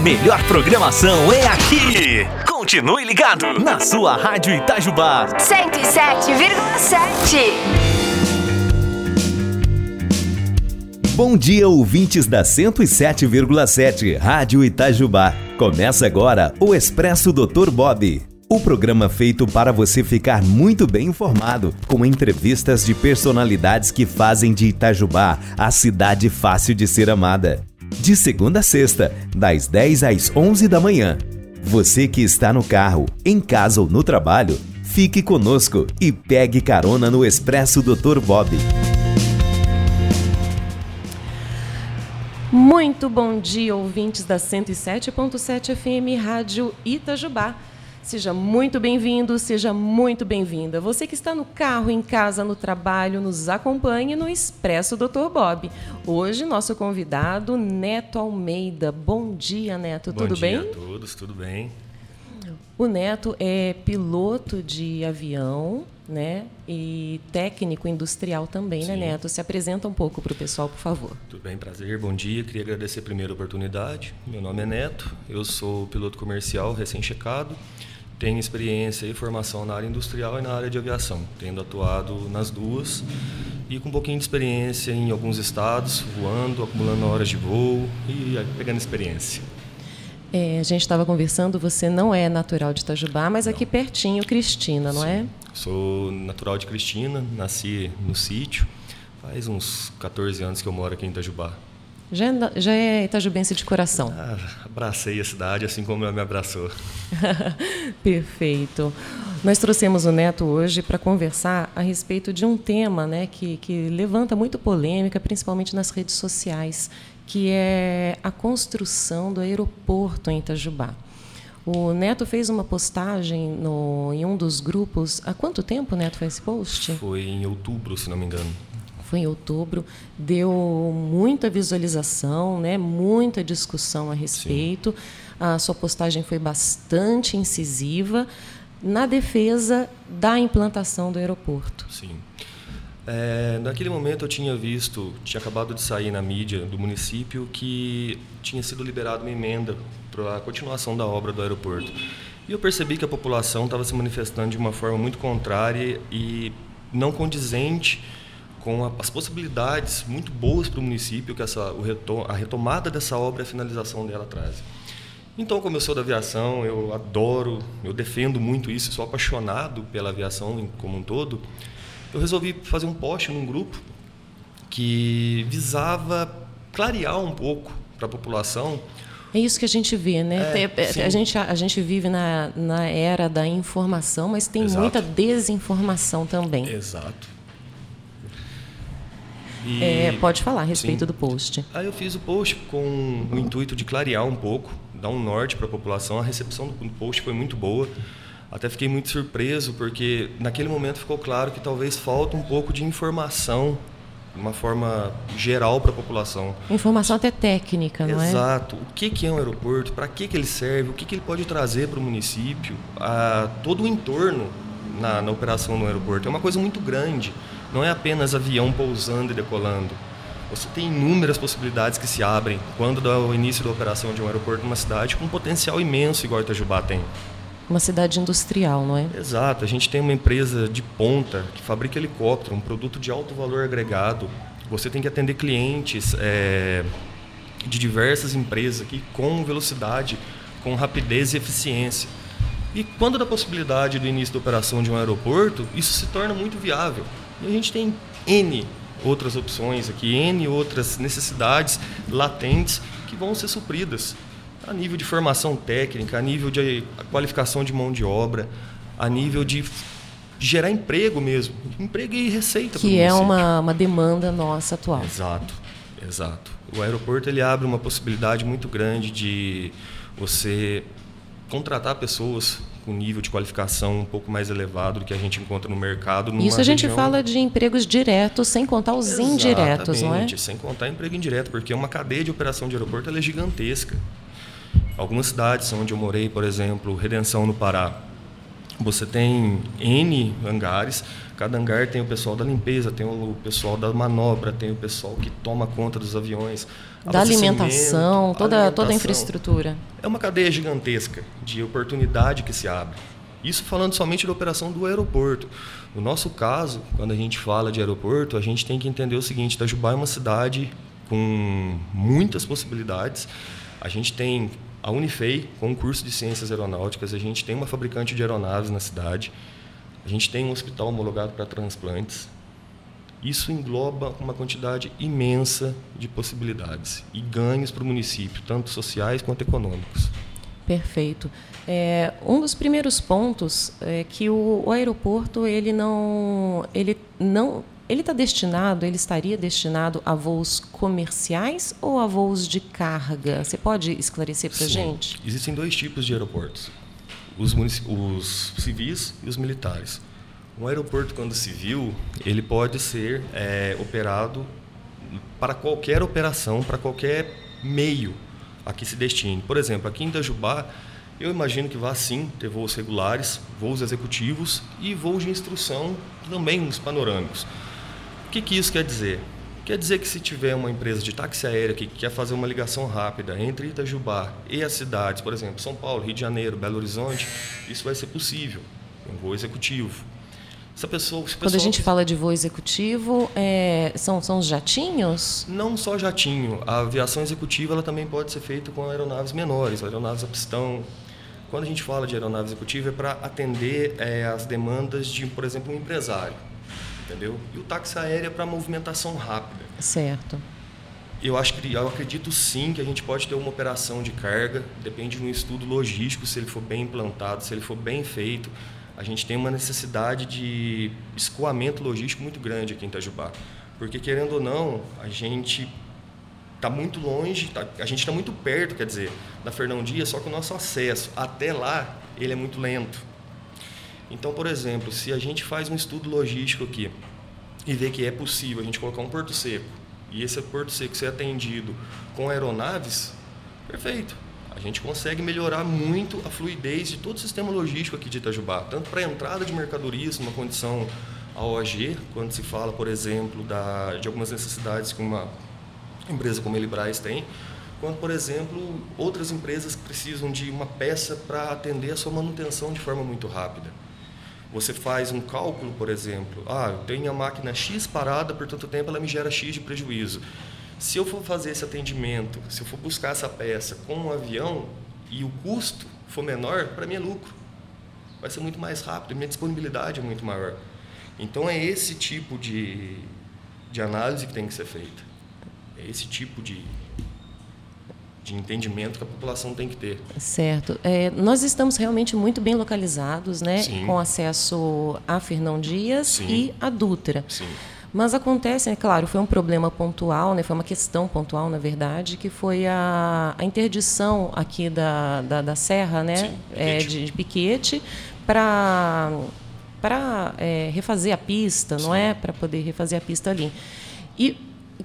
melhor programação é aqui. Continue ligado na sua Rádio Itajubá. 107,7. Bom dia, ouvintes da 107,7 Rádio Itajubá. Começa agora o Expresso Dr. Bob. O programa feito para você ficar muito bem informado, com entrevistas de personalidades que fazem de Itajubá a cidade fácil de ser amada. De segunda a sexta, das 10 às 11 da manhã. Você que está no carro, em casa ou no trabalho, fique conosco e pegue carona no Expresso Dr. Bob. Muito bom dia, ouvintes da 107.7 FM Rádio Itajubá. Seja muito bem-vindo, seja muito bem-vinda. Você que está no carro, em casa, no trabalho, nos acompanhe no Expresso Dr. Bob. Hoje, nosso convidado, Neto Almeida. Bom dia, Neto. Bom tudo dia bem? a todos, tudo bem? O Neto é piloto de avião, né? E técnico industrial também, né, Sim. Neto? Se apresenta um pouco para o pessoal, por favor. Tudo bem, prazer, bom dia. Queria agradecer primeiro a oportunidade. Meu nome é Neto, eu sou piloto comercial recém-checado. Tenho experiência e formação na área industrial e na área de aviação, tendo atuado nas duas e com um pouquinho de experiência em alguns estados, voando, acumulando horas de voo e pegando experiência. É, a gente estava conversando, você não é natural de Itajubá, mas aqui pertinho, Cristina, não é? Sou natural de Cristina, nasci no sítio. Faz uns 14 anos que eu moro aqui em Itajubá. Já é, já é itajubense de coração. Ah, abracei a cidade assim como ela me abraçou. Perfeito. Nós trouxemos o Neto hoje para conversar a respeito de um tema né, que, que levanta muito polêmica, principalmente nas redes sociais, que é a construção do aeroporto em Itajubá. O Neto fez uma postagem no, em um dos grupos. Há quanto tempo Neto fez esse post? Foi em outubro, se não me engano. Foi em outubro, deu muita visualização, né, muita discussão a respeito. A sua postagem foi bastante incisiva na defesa da implantação do aeroporto. Sim. É, naquele momento eu tinha visto, tinha acabado de sair na mídia do município que tinha sido liberada uma emenda para a continuação da obra do aeroporto. E eu percebi que a população estava se manifestando de uma forma muito contrária e não condizente com a- as possibilidades muito boas para o município que essa, o reto- a retomada dessa obra e a finalização dela traz. Então, como eu sou da aviação, eu adoro, eu defendo muito isso, sou apaixonado pela aviação como um todo. Eu resolvi fazer um post num grupo que visava clarear um pouco para a população. É isso que a gente vê, né? É, sim. a, gente, a gente vive na, na era da informação, mas tem Exato. muita desinformação também. Exato. E- É, pode falar a respeito Sim. do post. Aí eu fiz o post com o intuito de clarear um pouco, dar um norte para a população. A recepção do post foi muito boa. Até fiquei muito surpreso porque naquele momento ficou claro que talvez falta um pouco de informação de uma forma geral para a população. Informação até técnica, não é? Exato. O que que é um aeroporto? Para que que ele serve? O que que ele pode trazer para o município? Ah, todo o entorno na, na operação do aeroporto é uma coisa muito grande. Não é apenas avião pousando e decolando. Você tem inúmeras possibilidades que se abrem quando dá o início da operação de um aeroporto numa cidade com um potencial imenso igual Itajubá tem. Uma cidade industrial, não é? Exato, a gente tem uma empresa de ponta que fabrica helicóptero, um produto de alto valor agregado. Você tem que atender clientes é, de diversas empresas aqui com velocidade, com rapidez e eficiência. E quando dá possibilidade do início da operação de um aeroporto, isso se torna muito viável. E a gente tem N outras opções aqui, N outras necessidades latentes que vão ser supridas a nível de formação técnica, a nível de qualificação de mão de obra, a nível de gerar emprego mesmo, emprego e receita Que é uma, uma demanda nossa atual. Exato, exato. O aeroporto ele abre uma possibilidade muito grande de você contratar pessoas com nível de qualificação um pouco mais elevado do que a gente encontra no mercado. Isso a gente região- fala de empregos diretos, sem contar os indiretos, não é? Exatamente, Sem contar emprego indireto, porque uma cadeia de operação de aeroporto ela é gigantesca. Algumas cidades onde eu morei, por exemplo, Redenção no Pará, você tem N hangares, cada hangar tem o pessoal da limpeza, tem o pessoal da manobra, tem o pessoal que toma conta dos aviões. Da alimentação, toda, alimentação. toda a infraestrutura. É uma cadeia gigantesca de oportunidade que se abre. Isso falando somente da operação do aeroporto. No nosso caso, quando a gente fala de aeroporto, a gente tem que entender o seguinte: Itajubá é uma cidade com muitas possibilidades. A gente tem a Unifei, com um curso de ciências aeronáuticas, a gente tem uma fabricante de aeronaves na cidade, a gente tem um hospital homologado para transplantes. Isso engloba uma quantidade imensa de possibilidades e ganhos para o município, tanto sociais quanto econômicos. Perfeito. É, um dos primeiros pontos é que o, o aeroporto ele não, ele não ele está destinado, ele estaria destinado a voos comerciais ou a voos de carga? Você pode esclarecer para a gente? Existem dois tipos de aeroportos: os, os, civis e os militares. Um aeroporto, quando civil, ele pode ser é, operado para qualquer operação, para qualquer meio a que se destine. Por exemplo, aqui em Itajubá, eu imagino que vá sim ter voos regulares, voos executivos e voos de instrução também os panorâmicos. O que, que isso quer dizer? Quer dizer que se tiver uma empresa de táxi aéreo que quer fazer uma ligação rápida entre Itajubá e as cidades, por exemplo, São Paulo, Rio de Janeiro, Belo Horizonte, isso vai ser possível, um voo executivo. Essa pessoa, pessoa... Quando a gente fala de voo executivo, é, são, são os jatinhos? Não só jatinho. A aviação executiva ela também pode ser feita com aeronaves menores, aeronaves a pistão. Quando a gente fala de aeronave executiva, é para atender é, as demandas de, por exemplo, um empresário entendeu? E o táxi aéreo é para movimentação rápida. Certo. Eu acho que eu acredito sim que a gente pode ter uma operação de carga, depende de um estudo logístico, se ele for bem implantado, se ele for bem feito. A gente tem uma necessidade de escoamento logístico muito grande aqui em Itajubá. Porque, querendo ou não, a gente está muito longe, tá, a gente está muito perto, quer dizer, da Fernão Dias, só que o nosso acesso até lá ele é muito lento. Então, por exemplo, se a gente faz um estudo logístico aqui e vê que é possível a gente colocar um porto seco e esse porto seco ser atendido com aeronaves, perfeito. A gente consegue melhorar muito a fluidez de todo o sistema logístico aqui de Itajubá, tanto para a entrada de mercadorias numa condição AOG, quando se fala, por exemplo, da, de algumas necessidades que uma empresa como a Elibras tem, quanto, por exemplo, outras empresas que precisam de uma peça para atender a sua manutenção de forma muito rápida. Você faz um cálculo, por exemplo, ah, eu tenho a máquina X parada por tanto tempo, ela me gera X de prejuízo. Se eu for fazer esse atendimento, se eu for buscar essa peça com um avião e o custo for menor, para mim é lucro. Vai ser muito mais rápido, minha disponibilidade é muito maior. Então é esse tipo de, de análise que tem que ser feita. É esse tipo de, de entendimento que a população tem que ter. Certo. É, nós estamos realmente muito bem localizados, né? Sim. Com acesso a Fernão Dias Sim. e a Dutra. Sim. Mas acontece, é claro, foi um problema pontual, né, foi uma questão pontual, na verdade, que foi a, a interdição aqui da, da, da Serra, né, Sim, é, de, de Piquete, para para é, refazer a pista, Sim. não é? Para poder refazer a pista ali. E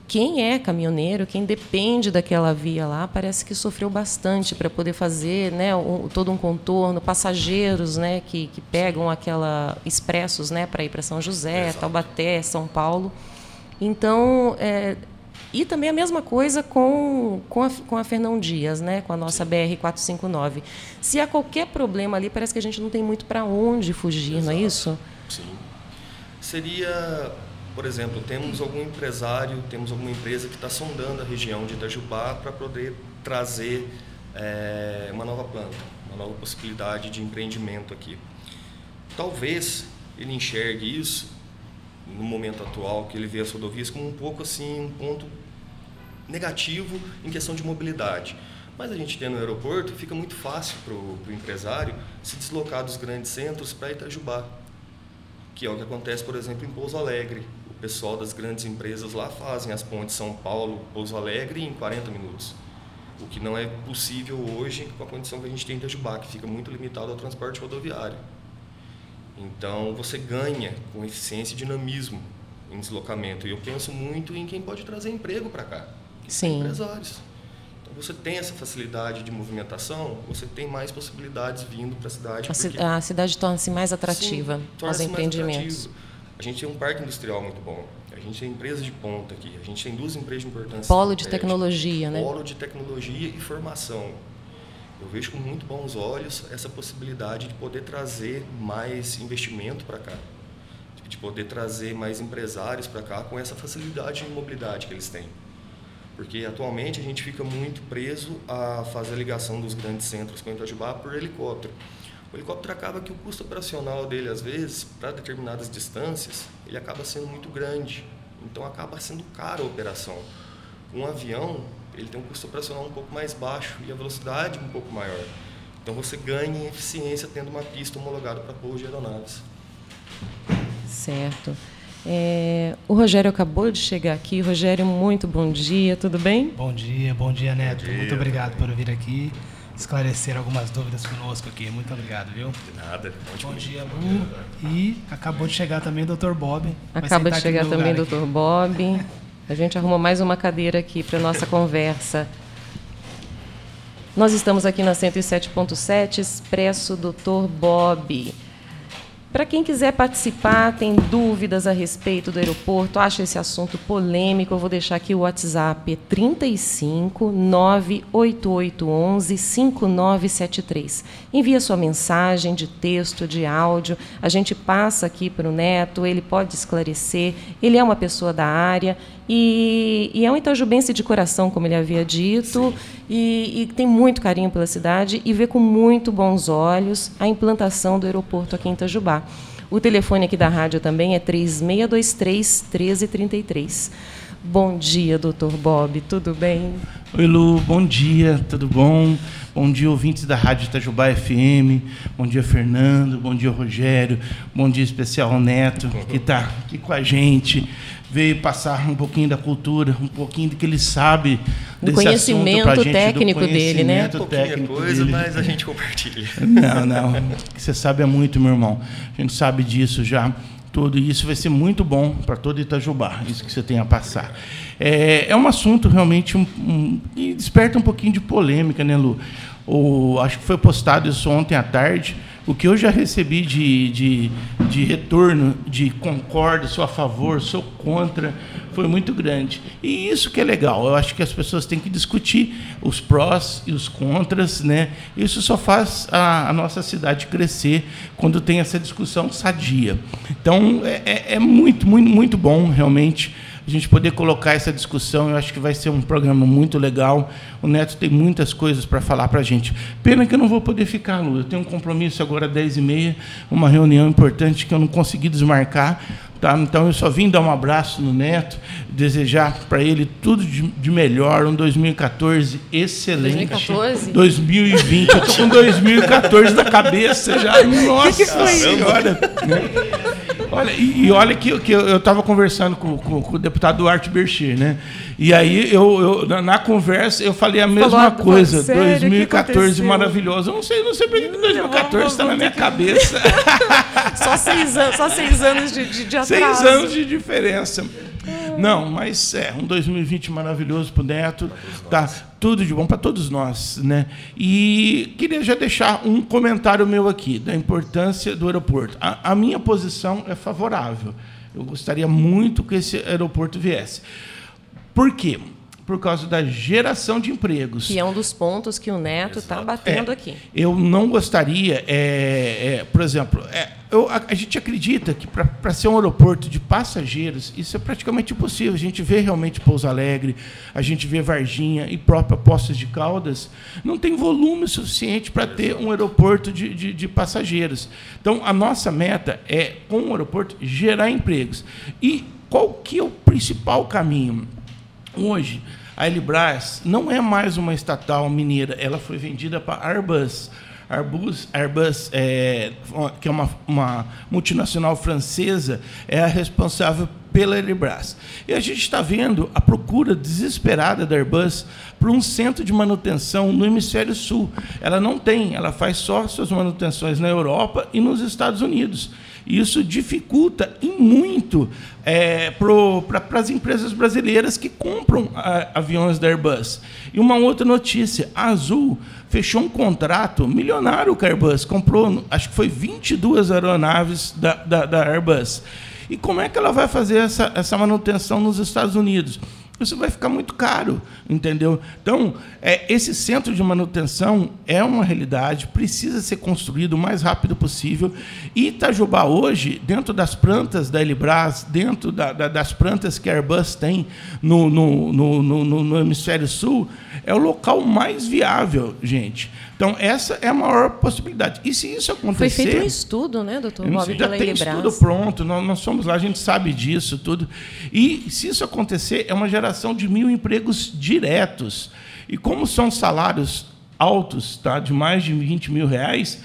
quem é caminhoneiro, quem depende daquela via lá, parece que sofreu bastante para poder fazer né, um, todo um contorno, passageiros né, que, que pegam aquela expressos né, para ir para São José, Exato. Taubaté, São Paulo. Então, é, e também a mesma coisa com, com, a, com a Fernão Dias, né, com a nossa BR-459. Se há qualquer problema ali, parece que a gente não tem muito para onde fugir, Exato. não é isso? Sim. Seria por exemplo, temos algum empresário, temos alguma empresa que está sondando a região de Itajubá para poder trazer é, uma nova planta, uma nova possibilidade de empreendimento aqui. Talvez ele enxergue isso no momento atual que ele vê as rodovias como um pouco assim um ponto negativo em questão de mobilidade. Mas a gente tendo o aeroporto, fica muito fácil para o empresário se deslocar dos grandes centros para Itajubá, que é o que acontece, por exemplo, em Pouso Alegre, o pessoal das grandes empresas lá fazem as pontes São Paulo, Pouso Alegre em 40 minutos. O que não é possível hoje com a condição que a gente tem em Itajubá, que fica muito limitado ao transporte rodoviário. Então, você ganha com eficiência e dinamismo em deslocamento. E eu penso muito em quem pode trazer emprego para cá. Sim. Empresários. Então, você tem essa facilidade de movimentação, você tem mais possibilidades vindo para a cidade. A cidade torna-se mais atrativa Sim, torna aos empreendimentos. A gente tem um parque industrial muito bom. A gente tem empresas de ponta aqui. A gente tem duas empresas de importância. Polo de tecnologia, né? Polo de tecnologia e formação. Eu vejo com muito bons olhos essa possibilidade de poder trazer mais investimento para cá, de poder trazer mais empresários para cá com essa facilidade de mobilidade que eles têm. Porque atualmente a gente fica muito preso a fazer a ligação dos grandes centros com o Itajubá por helicóptero. O helicóptero acaba que o custo operacional dele, às vezes, para determinadas distâncias, ele acaba sendo muito grande. Então acaba sendo caro a operação. Um avião, ele tem um custo operacional um pouco mais baixo e a velocidade um pouco maior. Então você ganha em eficiência tendo uma pista homologada para pouso de aeronaves. Certo. É, o Rogério acabou de chegar aqui. Rogério, muito bom dia, tudo bem? Bom dia, bom dia, Neto. Bom dia, muito obrigado por vir aqui esclarecer algumas dúvidas conosco aqui. Muito obrigado, viu? De nada. Bom dia, Lu. E acabou de chegar também o Dr. Bob. Acaba de chegar também o Dr. Bob. A gente arrumou mais uma cadeira aqui para nossa conversa. Nós estamos aqui na 107.7 Expresso Dr. Bob. Para quem quiser participar, tem dúvidas a respeito do aeroporto, acha esse assunto polêmico, eu vou deixar aqui o WhatsApp 35 98811 5973. Envia sua mensagem de texto, de áudio, a gente passa aqui para o Neto, ele pode esclarecer, ele é uma pessoa da área e, e é um itajubense de coração, como ele havia dito, e, e, tem muito carinho pela cidade e vê com muito bons olhos a implantação do aeroporto aqui em Itajubá. O telefone aqui da rádio também é 3623 1333. Bom dia, doutor Bob, tudo bem? Oi, Lu, bom dia, tudo bom? Bom dia, ouvintes da Rádio Itajubá FM. Bom dia, Fernando. Bom dia, Rogério. Bom dia especial ao Neto, que está aqui com a gente veio passar um pouquinho da cultura, um pouquinho do que ele sabe o conhecimento gente, técnico dele, né? Um técnico coisa, dele. mas a gente compartilha. Não, não. Você sabe é muito, meu irmão. A gente sabe disso já. Tudo e isso vai ser muito bom para todo Itajubá, isso que você tem a passar. É, é um assunto realmente um, um, que desperta um pouquinho de polêmica, né, Lu? O, acho que foi postado isso ontem à tarde o que eu já recebi de, de, de retorno, de concordo, sou a favor, sou contra, foi muito grande. E isso que é legal. Eu acho que as pessoas têm que discutir os prós e os contras, né? Isso só faz a, a nossa cidade crescer quando tem essa discussão sadia. Então é, é, é muito, muito, muito bom realmente a gente poder colocar essa discussão. Eu acho que vai ser um programa muito legal. O Neto tem muitas coisas para falar para a gente. Pena que eu não vou poder ficar, Lu. Eu tenho um compromisso agora às 10h30, uma reunião importante que eu não consegui desmarcar. Tá? Então eu só vim dar um abraço no Neto, desejar para ele tudo de, de, melhor, um 2014 excelente. 2014? 2020. Eu estou com 2014 na cabeça já. Nossa que que foi senhora. Né? Olha, e, e, olha que, que eu estava conversando com, com, com, o deputado Duarte Bercher, né? E aí, eu, eu na, conversa, eu falei a mesma Falou, coisa. Sério, 2014 maravilhoso. Eu não sei, não sei porque 2014 está na minha que... cabeça. só, seis anos, só seis anos de, de, de atraso. Seis anos de diferença. Não, mas é um 2020 maravilhoso para o Neto. Tá tudo de bom para todos nós, né? E queria já deixar um comentário meu aqui da importância do aeroporto. A, a minha posição é favorável. Eu gostaria muito que esse aeroporto viesse. Por quê? Por causa da geração de empregos. Que é um dos pontos que o Neto está batendo é, aqui. Eu não gostaria, é, é, por exemplo, é, eu, a, a, gente acredita que para ser um aeroporto de passageiros, isso é praticamente impossível. A gente vê realmente Pouso Alegre, a gente vê Varginha e própria Poços de Caldas, não tem volume suficiente para ter um aeroporto de, de, de passageiros. Então, a nossa meta é, com o aeroporto, gerar empregos. E qual que é o principal caminho? Hoje, a Elibras não é mais uma estatal mineira, ela foi vendida para a Airbus. Airbus, Airbus é, que é uma, uma multinacional francesa, é a responsável pela Elibras. E a gente está vendo a procura desesperada da Airbus por um centro de manutenção no hemisfério sul. Ela não tem, ela faz só suas manutenções na Europa e nos Estados Unidos. Isso dificulta em muito é, para as empresas brasileiras que compram a, aviões da Airbus. E uma outra notícia: a Azul fechou um contrato milionário com a Airbus, comprou, acho que foi 22 aeronaves da, da, da Airbus. E como é que ela vai fazer essa, essa manutenção nos Estados Unidos? Isso vai ficar muito caro, entendeu? Então, é, esse centro de manutenção é uma realidade, precisa ser construído o mais rápido possível. E Itajubá hoje, dentro das plantas da Elibras, dentro da, da, das plantas que a Airbus tem no, no, no, no, no hemisfério sul, é o local mais viável, gente. Então, essa é a maior possibilidade. E se isso acontecer... Foi feito um estudo, né, doutor Bob, Já tem estudo pronto, nós, nós somos lá, a gente sabe disso tudo. E se isso acontecer, é uma geração de mil empregos diretos. E como são salários altos, tá, de mais de 20 mil reais,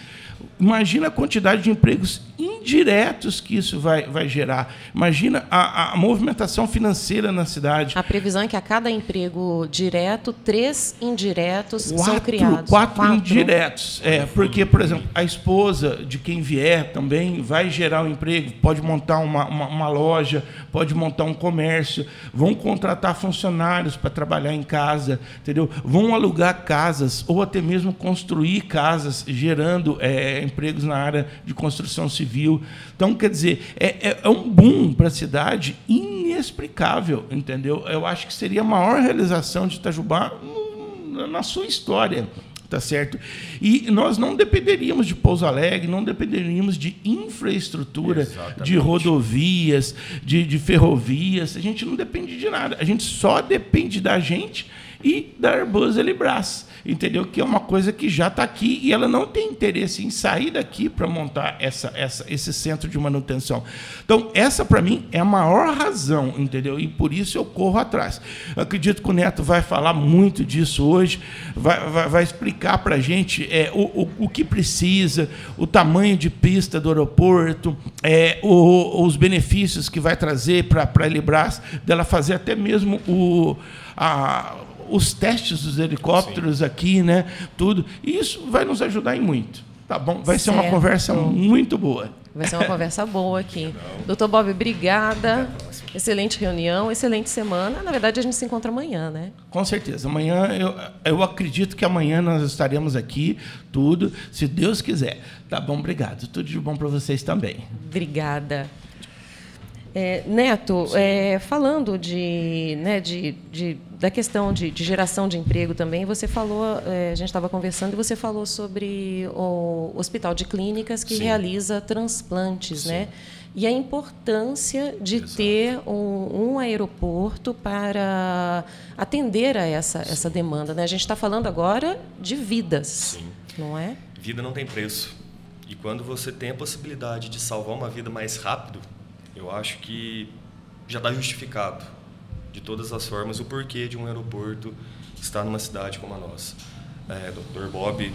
imagina a quantidade de empregos indiretos que isso vai, vai gerar. Imagina a, a, movimentação financeira na cidade. A previsão é que a cada emprego direto, três indiretos quatro, são criados. Quatro, quatro indiretos. É, porque, por exemplo, a esposa de quem vier também vai gerar um emprego, pode montar uma, uma, uma loja, pode montar um comércio, vão contratar funcionários para trabalhar em casa, entendeu? vão alugar casas ou até mesmo construir casas, gerando é, empregos na área de construção civil civil. Então, quer dizer, é, é, é um boom para a cidade inexplicável, entendeu? Eu acho que seria a maior realização de Itajubá na sua história tá certo? E nós não dependeríamos de Pouso Alegre, não dependeríamos de infraestrutura, Exatamente. de rodovias, de, de, ferrovias, a gente não depende de nada, a gente só depende da gente e da Airbus Elibras entendeu? Que é uma coisa que já está aqui e ela não tem interesse em sair daqui para montar essa, essa, esse centro de manutenção. Então, essa para mim é a maior razão, entendeu? E por isso eu corro atrás. Eu acredito que o Neto vai falar muito disso hoje, vai, vai, vai explicar para a gente é, o, o, o, que precisa, o tamanho de pista do aeroporto, é, o, os benefícios que vai trazer para a Elibras, dela fazer até mesmo o. A, os testes dos helicópteros Sim. aqui, né? Tudo. E isso vai nos ajudar em muito. Tá bom? Vai certo. ser uma conversa muito boa. Vai ser uma conversa boa aqui. Doutor Bob, obrigada. Excelente reunião, excelente semana. Na verdade, a gente se encontra amanhã, né? Com certeza. Amanhã, eu, eu acredito que amanhã nós estaremos aqui, tudo, se Deus quiser. Tá bom? Obrigado. Tudo de bom para vocês também. Obrigada. É, Neto, é, falando de, né, de, de, da questão de, de, geração de emprego também, você falou, é, a gente estava conversando e você falou sobre o hospital de clínicas que Sim. realiza transplantes, né? E a importância de Exato. ter um, um, aeroporto para atender a essa, essa demanda. Né? A gente está falando agora de vidas, Sim. não é? Vida não tem preço. E quando você tem a possibilidade de salvar uma vida mais rápido, eu acho que já está justificado, de todas as formas, o porquê de um aeroporto estar numa cidade como a nossa. É, Dr. Bob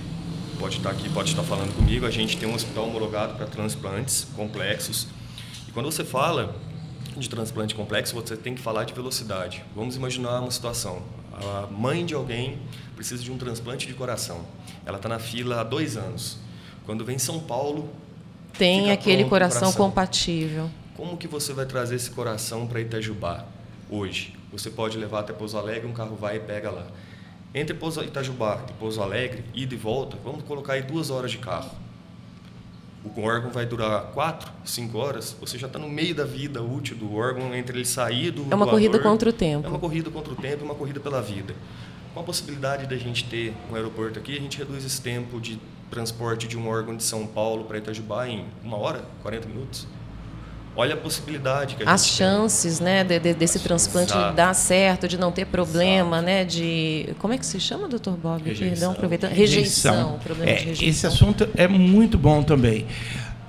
pode estar aqui, pode estar falando comigo. A gente tem um hospital homologado para transplantes complexos. E quando você fala de transplante complexo, você tem que falar de velocidade. Vamos imaginar uma situação. A mãe de alguém precisa de um transplante de coração. Ela está na fila há dois anos. Quando vem em São Paulo, tem aquele coração, coração compatível. Como que você vai trazer esse coração para Itajubá hoje? Você pode levar até Pouso Alegre, um carro vai e pega lá. Entre Pouso, Itajubá e Pouso Alegre, ida e volta, vamos colocar aí duas horas de carro. O órgão vai durar quatro, cinco horas, você já está no meio da vida útil do órgão, entre ele sair do É uma doador, corrida contra o tempo. É uma corrida contra o tempo, uma corrida pela vida. Com a possibilidade da gente ter um aeroporto aqui, a gente reduz esse tempo de transporte de um órgão de São Paulo para Itajubá em uma hora, 40 minutos olha a possibilidade que a as chances tem. né de, de, desse transplante Exato. dar certo de não ter problema Exato. né de como é que se chama doutor Bob rejeição. perdão aproveitando rejeição, rejeição. É, rejeição. esse assunto é muito bom também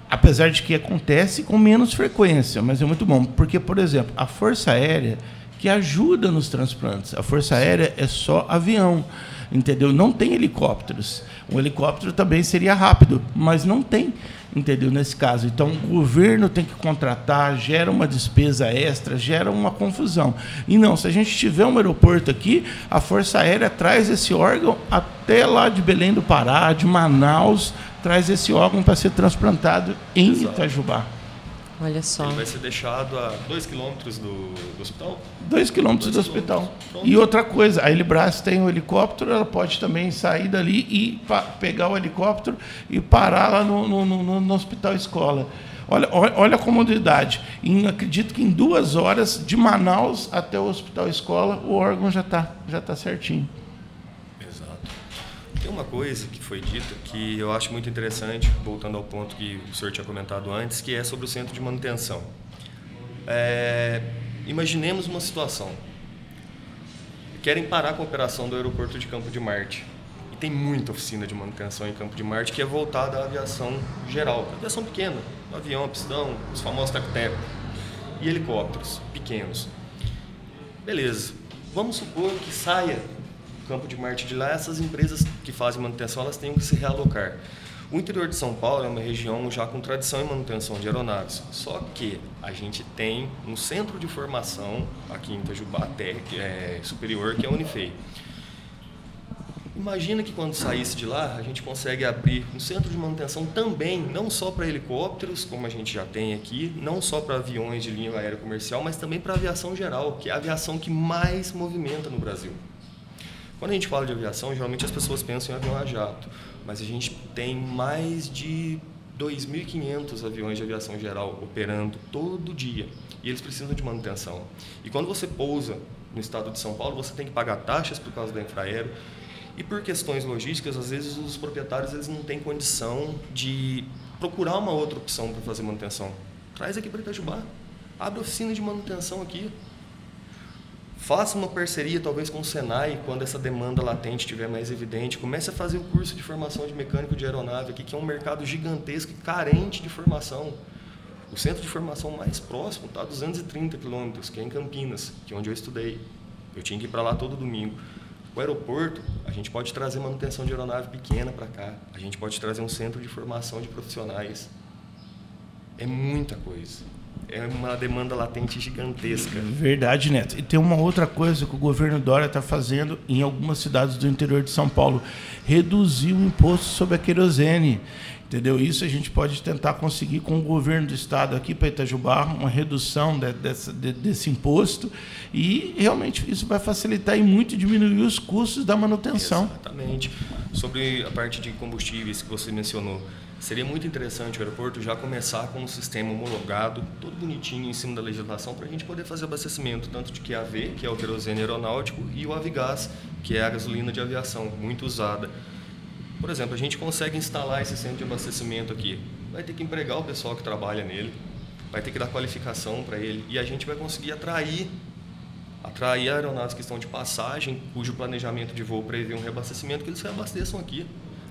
apesar de que acontece com menos frequência mas é muito bom porque por exemplo a força aérea que ajuda nos transplantes a força aérea é só avião entendeu? Não tem helicópteros. O helicóptero também seria rápido, mas não tem, entendeu? Nesse caso. Então, o governo tem que contratar, gera uma despesa extra, gera uma confusão. E não, se a gente tiver um aeroporto aqui, a Força Aérea traz esse órgão até lá de Belém do Pará, de Manaus, traz esse órgão para ser transplantado em Exato. Itajubá. Olha só. Ele vai ser deixado a 2 quilômetros do, do, hospital? 2 quilômetros do hospital. E outra coisa, a Elibras tem um helicóptero, ela pode também sair dali e pegar o helicóptero e parar lá no, no, no, no hospital escola. Olha, olha a comodidade. Em, acredito que em duas horas, de Manaus até o hospital escola, o órgão já está já tá certinho. Tem uma coisa que foi dita que eu acho muito interessante, voltando ao ponto que o senhor tinha comentado antes, que é sobre o centro de manutenção. É, imaginemos uma situação. Querem parar com a operação do aeroporto de Campo de Marte. E tem muita oficina de manutenção em Campo de Marte que é voltada à aviação geral. Aviação pequena, avião, pistão, os famosos taco-teco. E helicópteros pequenos. Beleza. Vamos supor que saia campo de Marte de lá, essas empresas que fazem manutenção, elas têm que se realocar. O interior de São Paulo é uma região já com tradição em manutenção de aeronaves. Só que a gente tem um centro de formação aqui em Itajubá, que é superior, que é a Unifei. Imagina que quando saísse de lá, a gente consegue abrir um centro de manutenção também, não só para helicópteros, como a gente já tem aqui, não só para aviões de linha aérea comercial, mas também para aviação geral, que é a aviação que mais movimenta no Brasil. Quando a gente fala de aviação, geralmente as pessoas pensam em avião a jato, mas a gente tem mais de 2.500 aviões de aviação geral operando todo dia e eles precisam de manutenção. E quando você pousa no estado de São Paulo, você tem que pagar taxas por causa da infraero e por questões logísticas, às vezes os proprietários eles não têm condição de procurar uma outra opção para fazer manutenção. Traz aqui para Itajubá, abre oficina de manutenção aqui, Faça uma parceria, talvez, com o Senai, quando essa demanda latente estiver mais evidente. Comece a fazer o curso de formação de mecânico de aeronave aqui, que é um mercado gigantesco e carente de formação. O centro de formação mais próximo está a 230 quilômetros, que é em Campinas, que é onde eu estudei. Eu tinha que ir para lá todo domingo. O aeroporto, a gente pode trazer manutenção de aeronave pequena para cá. A gente pode trazer um centro de formação de profissionais. É muita coisa é uma demanda latente gigantesca. Verdade, Neto. E tem uma outra coisa que o governo Dória está fazendo em algumas cidades do interior de São Paulo: reduzir o imposto sobre a querosene. Entendeu? Isso a gente pode tentar conseguir com o governo do estado aqui para Itajubá, uma redução de, desse, de, desse imposto e realmente isso vai facilitar e muito diminuir os custos da manutenção. Exatamente. Sobre a parte de combustíveis que você mencionou, Seria muito interessante o aeroporto já começar com um sistema homologado, todo bonitinho em cima da legislação, para a gente poder fazer abastecimento tanto de QAV, que é o querosene aeronáutico, e o Avigás, que é a gasolina de aviação, muito usada. Por exemplo, a gente consegue instalar esse centro de abastecimento aqui. Vai ter que empregar o pessoal que trabalha nele, vai ter que dar qualificação para ele, e a gente vai conseguir atrair atrair aeronaves que estão de passagem, cujo planejamento de voo prevê um reabastecimento, que eles se abasteçam aqui.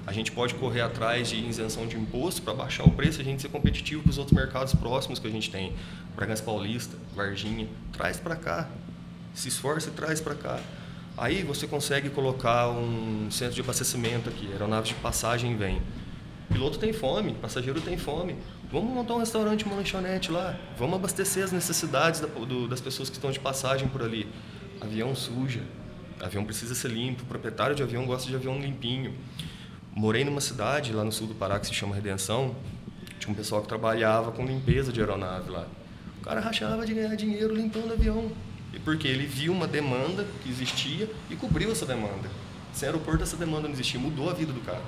A gente pode correr atrás de isenção de imposto para baixar o preço e a gente ser competitivo com os outros mercados próximos que a gente tem. Bragança Paulista, Varginha, traz para cá. Se esforça e traz para cá. Aí você consegue colocar um centro de abastecimento aqui, aeronaves de passagem vem. Piloto tem fome, passageiro tem fome. Vamos montar um restaurante, uma lanchonete lá. Vamos abastecer as necessidades da, do, das pessoas que estão de passagem por ali. Avião suja, avião precisa ser limpo. O proprietário de avião gosta de avião limpinho. Morei numa cidade lá no sul do Pará que se chama Redenção. Tinha um pessoal que trabalhava com limpeza de aeronave lá. O cara rachava de ganhar dinheiro limpando avião. E porque ele viu uma demanda que existia e cobriu essa demanda. Sem aeroporto essa demanda não existia, mudou a vida do cara.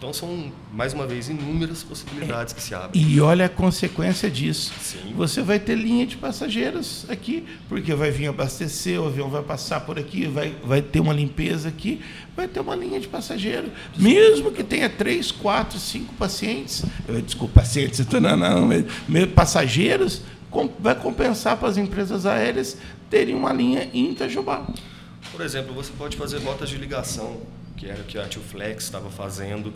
Então são, mais uma vez, inúmeras possibilidades é, que se abrem. E olha a consequência disso. Sim. Você vai ter linha de passageiros aqui, porque vai vir abastecer, o avião vai passar por aqui, vai, vai ter uma limpeza aqui, vai ter uma linha de passageiro. Mesmo que tenha três, quatro, cinco pacientes, desculpa, pacientes, não, não, passageiros, vai compensar para as empresas aéreas terem uma linha em Itajubá. Por exemplo, você pode fazer rotas de ligação que era o que a Tio Flex estava fazendo.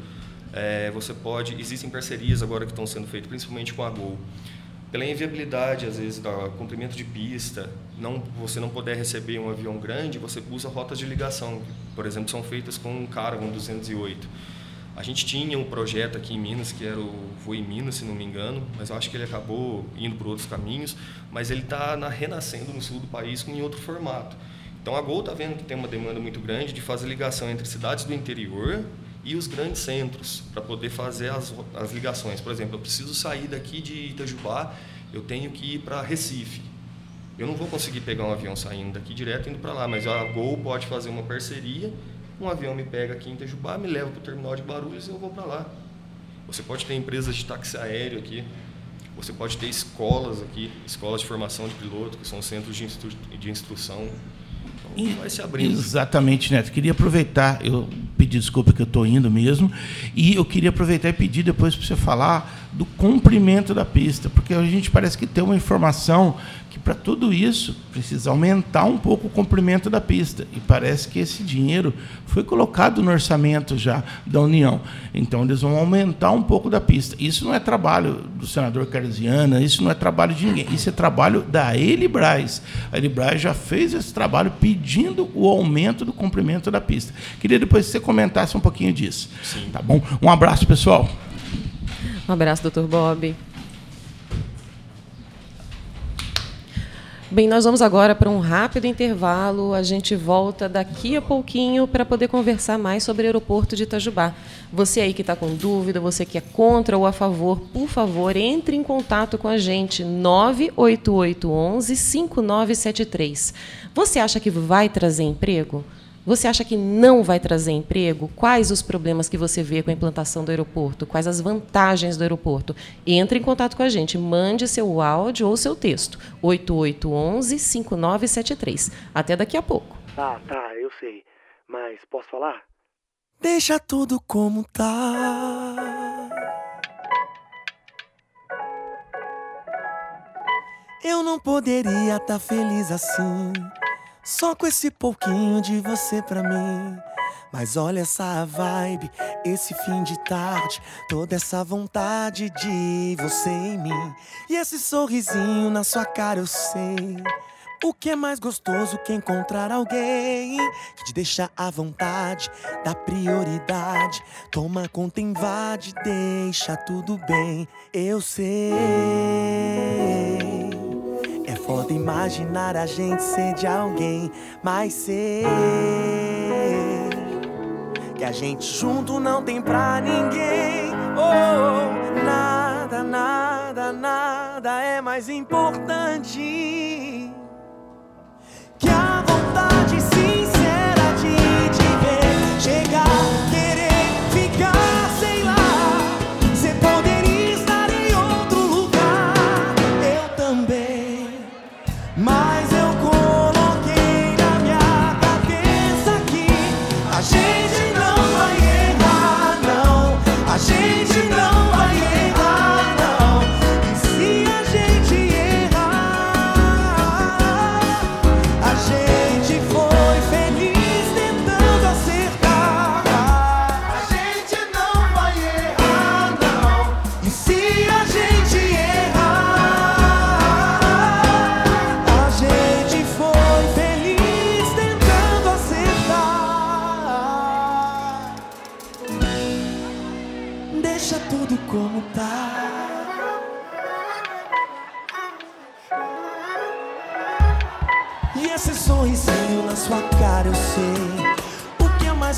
É, você pode, existem parcerias agora que estão sendo feitas, principalmente com a Gol. pela inviabilidade, às vezes, do comprimento de pista, não, você não poder receber um avião grande, você usa rotas de ligação. Por exemplo, são feitas com um Caravan 208. A gente tinha um projeto aqui em Minas, que era o Voe Minas, se não me engano, mas eu acho que ele acabou indo por outros caminhos, mas ele está renascendo no sul do país em outro formato. Então a Gol está vendo que tem uma demanda muito grande de fazer ligação entre cidades do interior e os grandes centros para poder fazer as, as ligações. Por exemplo, eu preciso sair daqui de Itajubá, eu tenho que ir para Recife. Eu não vou conseguir pegar um avião saindo daqui direto indo para lá, mas a Gol pode fazer uma parceria. Um avião me pega aqui em Itajubá, me leva para o terminal de Barulhos e eu vou para lá. Você pode ter empresas de táxi aéreo aqui. Você pode ter escolas aqui, escolas de formação de piloto, que são centros de, instru de instrução. Então, vai se abrindo. Exatamente, Neto. Queria aproveitar, eu pedir desculpa que eu estou indo mesmo. E eu queria aproveitar e pedir depois para você falar do comprimento da pista, porque a gente parece que tem uma informação para tudo isso precisa aumentar um pouco o comprimento da pista. E parece que esse dinheiro foi colocado no orçamento já da União. Então eles vão aumentar um pouco da pista. Isso não é trabalho do senador Carziana, isso não é trabalho de ninguém. Isso é trabalho da Elibraz. A Elibraz já fez esse trabalho pedindo o aumento do comprimento da pista. Queria depois que você comentasse um pouquinho disso. Sim. Tá bom? Um abraço, pessoal. Um abraço, doutor Bob. Bem, nós vamos agora para um rápido intervalo. A gente volta daqui a pouquinho para poder conversar mais sobre o aeroporto de Itajubá. Você aí que está com dúvida, você que é contra ou a favor, por favor, entre em contato com a gente. 98811 5973. Você acha que vai trazer emprego? Você acha que não vai trazer emprego? Quais os problemas que você vê com a implantação do aeroporto? Quais as vantagens do aeroporto? Entre em contato com a gente, mande seu áudio ou seu texto. 8811-5973. Até daqui a pouco. Tá, tá, eu sei. Mas posso falar? Deixa tudo como tá. Eu não poderia estar tá feliz assim. Só com esse pouquinho de você pra mim. Mas olha essa vibe, esse fim de tarde, toda essa vontade de você em mim. E esse sorrisinho na sua cara eu sei. O que é mais gostoso que encontrar alguém que te deixa à vontade, dá prioridade, toma conta, invade, deixa tudo bem. Eu sei. Foda imaginar a gente ser de alguém, mas sei que a gente junto não tem pra ninguém. Oh, nada, nada, nada é mais importante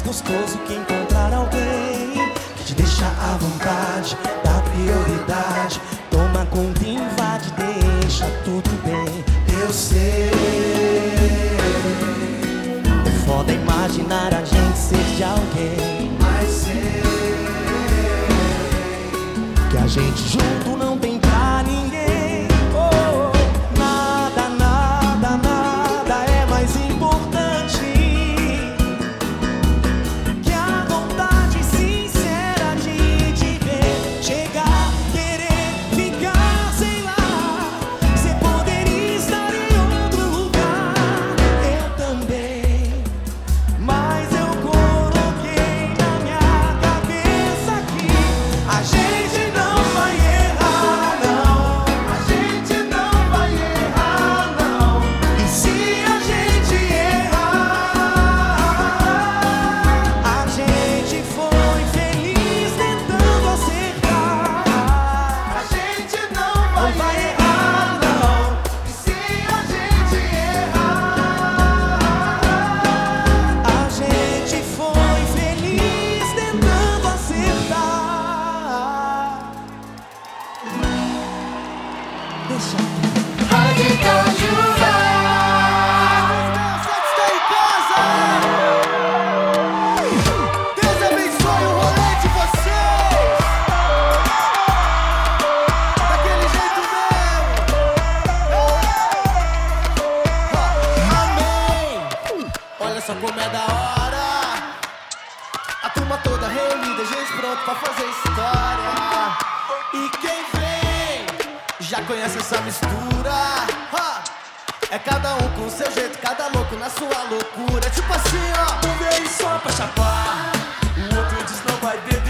gostoso que encontrar alguém que te deixa à vontade, dá prioridade, toma conta, invade, deixa tudo bem. Eu sei. É foda imaginar a gente ser de alguém, mas sei que a gente junto não mistura. Ha! É cada um com seu jeito, cada louco na sua loucura. Tipo assim, ó. Um veio só pra chapar, o outro diz não vai beber.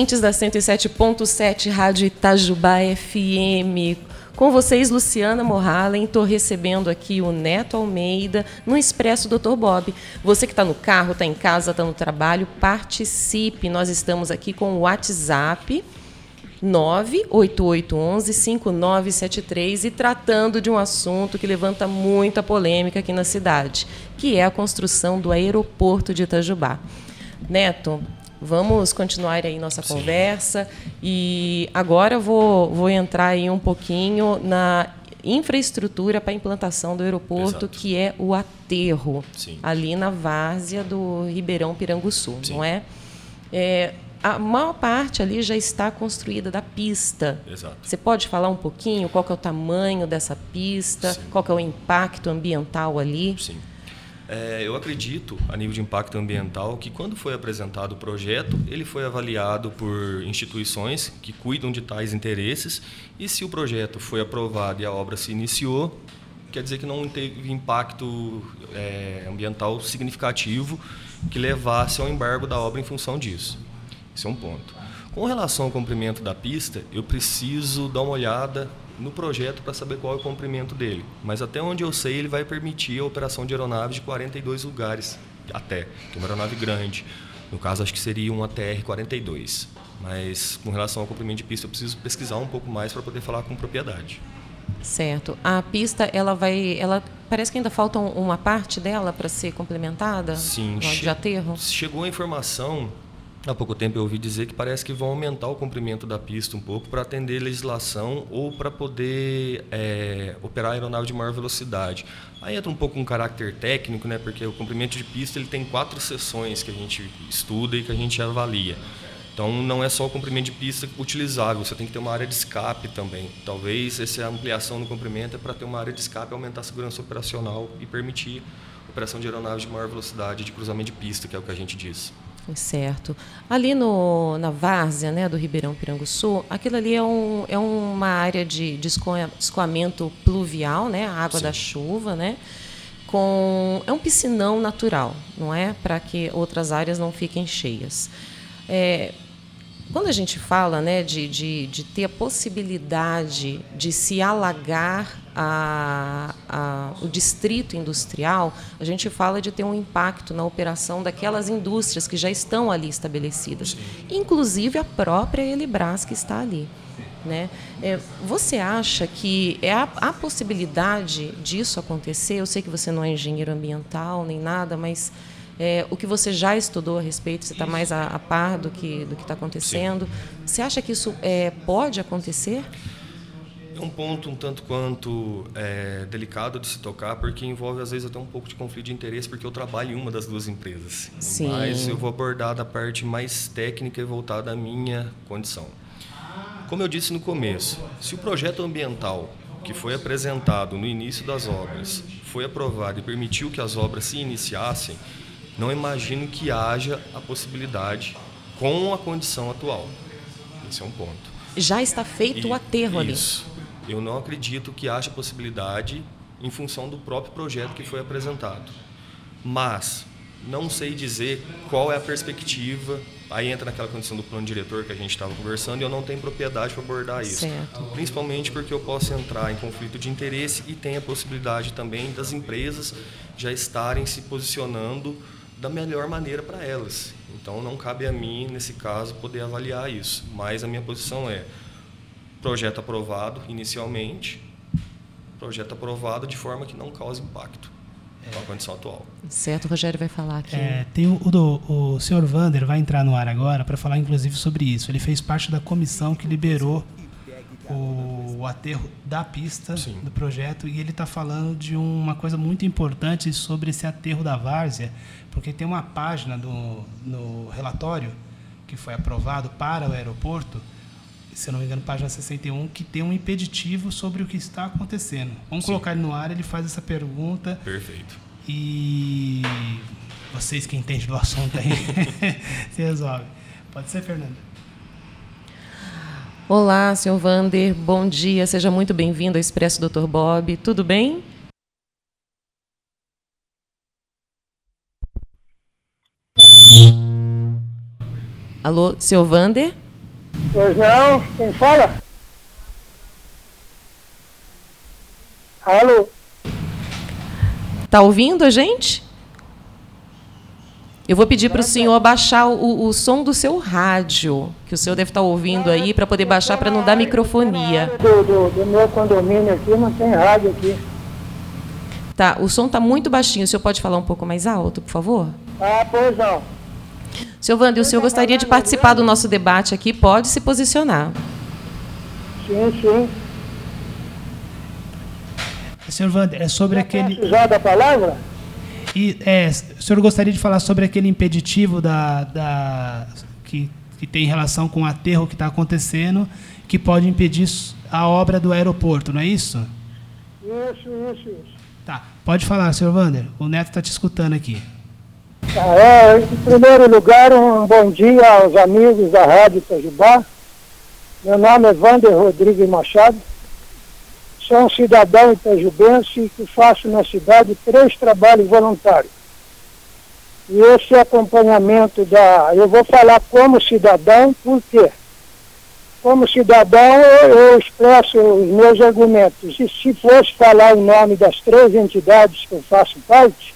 Ouvintes da 107.7 Rádio Itajubá FM. Com vocês, Luciana Morhalen. Estou recebendo aqui o Neto Almeida no Expresso Dr. Bob. Você que está no carro, está em casa, está no trabalho, participe. Nós estamos aqui com o WhatsApp 98811-5973 e tratando de um assunto que levanta muita polêmica aqui na cidade, que é a construção do aeroporto de Itajubá. Neto, vamos continuar aí nossa conversa e agora vou, vou entrar aí um pouquinho na infraestrutura para a implantação do aeroporto, Exato. que é o aterro, Sim. ali na várzea do Ribeirão Piranguçu, Sim. não é? É, a maior parte ali já está construída da pista. Exato. Você pode falar um pouquinho qual é o tamanho dessa pista, Sim. qual é o impacto ambiental ali? Sim. É, eu acredito, a nível de impacto ambiental, que quando foi apresentado o projeto, ele foi avaliado por instituições que cuidam de tais interesses e se o projeto foi aprovado e a obra se iniciou, quer dizer que não teve impacto é, ambiental significativo que levasse ao embargo da obra em função disso. Esse é um ponto. Com relação ao comprimento da pista, eu preciso dar uma olhada no projeto para saber qual é o comprimento dele. Mas até onde eu sei, ele vai permitir a operação de aeronaves de 42 lugares até, é uma aeronave grande. No caso, acho que seria um ATR-42. Mas com relação ao comprimento de pista, eu preciso pesquisar um pouco mais para poder falar com propriedade. Certo. A pista, ela vai, ela parece que ainda falta um- uma parte dela para ser complementada. Sim, de aterro. Chegou a informação, há pouco tempo eu ouvi dizer que parece que vão aumentar o comprimento da pista um pouco para atender legislação ou para poder é, operar a aeronave de maior velocidade. Aí entra um pouco um caráter técnico, né? Porque o comprimento de pista ele tem quatro seções que a gente estuda e que a gente avalia. Então não é só o comprimento de pista utilizável, você tem que ter uma área de escape também. Talvez essa ampliação no comprimento é para ter uma área de escape, aumentar a segurança operacional e permitir operação de aeronaves de maior velocidade de cruzamento de pista, que é o que a gente diz. Certo. Ali no, na várzea né, do Ribeirão Piranguçu, aquilo ali é, um, é uma área de, de escoamento pluvial, né, a água Sim. da chuva, né? Com, é um piscinão natural, não é? Para que outras áreas não fiquem cheias. É, quando a gente fala né, de, de, de ter a possibilidade de se alagar a, a, o distrito industrial, a gente fala de ter um impacto na operação daquelas indústrias que já estão ali estabelecidas, inclusive a própria Elibras que está ali. Né? É, você acha que é a, a, possibilidade disso acontecer? Eu sei que você não é engenheiro ambiental nem nada, mas é, o que você já estudou a respeito, você está mais a, a, par do que do que está acontecendo. Sim. Você acha que isso é, pode acontecer? É um ponto um tanto quanto é, delicado de se tocar, porque envolve às vezes até um pouco de conflito de interesse, porque eu trabalho em uma das duas empresas. Sim. Mas eu vou abordar da parte mais técnica e voltada à minha condição. Como eu disse no começo, se o projeto ambiental que foi apresentado no início das obras foi aprovado e permitiu que as obras se iniciassem, não imagino que haja a possibilidade com a condição atual. Esse é um ponto. Já está feito e, o aterro isso. ali. Eu não acredito que haja possibilidade em função do próprio projeto que foi apresentado. Mas não sei dizer qual é a perspectiva. Aí entra naquela condição do plano diretor que a gente estava conversando e eu não tenho propriedade para abordar isso. Certo. Principalmente porque eu posso entrar em conflito de interesse e tem a possibilidade também das empresas já estarem se posicionando da melhor maneira para elas. Então não cabe a mim, nesse caso, poder avaliar isso. Mas a minha posição é projeto aprovado inicialmente, projeto aprovado de forma que não cause impacto é. com a condição atual. Certo, o Rogério vai falar aqui. É, tem o, o, o senhor Vander vai entrar no ar agora para falar inclusive sobre isso. Ele fez parte da comissão que liberou o, aterro da pista Sim. do projeto e ele está falando de uma coisa muito importante sobre esse aterro da várzea, porque tem uma página do, no relatório que foi aprovado para o aeroporto, se eu não me engano, página 61, que tem um impeditivo sobre o que está acontecendo. Vamos Sim. colocar ele no ar, ele faz essa pergunta. Perfeito. E vocês que entendem do assunto aí, se resolve. Pode ser, Fernanda. Olá, senhor Vander, bom dia, seja muito bem-vindo ao Expresso Dr. Bob. Tudo bem? Alô, senhor Vander? Pois não, quem fala? Alô? Tá ouvindo a gente? Eu vou pedir para o senhor baixar o, o, som do seu rádio, que o senhor deve estar tá ouvindo aí, para poder baixar para não dar microfonia. Do, do, do, meu condomínio aqui não tem rádio aqui. Tá, o som está muito baixinho. O senhor pode falar um pouco mais alto, por favor? Ah, pois não. Seu Wander, o senhor gostaria de participar do nosso debate aqui? Pode se posicionar. Sim, sim. Senhor Wander, é sobre Já aquele. Já da palavra? E, é, o senhor gostaria de falar sobre aquele impeditivo da, da, que, que tem relação com o aterro que está acontecendo, que pode impedir a obra do aeroporto, não é isso? Isso, isso, isso. Tá, pode falar, senhor Wander. O Neto está te escutando aqui. É, em primeiro lugar, um bom dia aos amigos da Rádio Itajubá. Meu nome é Wander Rodrigues Machado. Sou um cidadão itajubense que faço na cidade três trabalhos voluntários. E esse acompanhamento da. Eu vou falar como cidadão, por quê? Como cidadão, eu, eu expresso os meus argumentos. E se fosse falar em nome das três entidades que eu faço parte,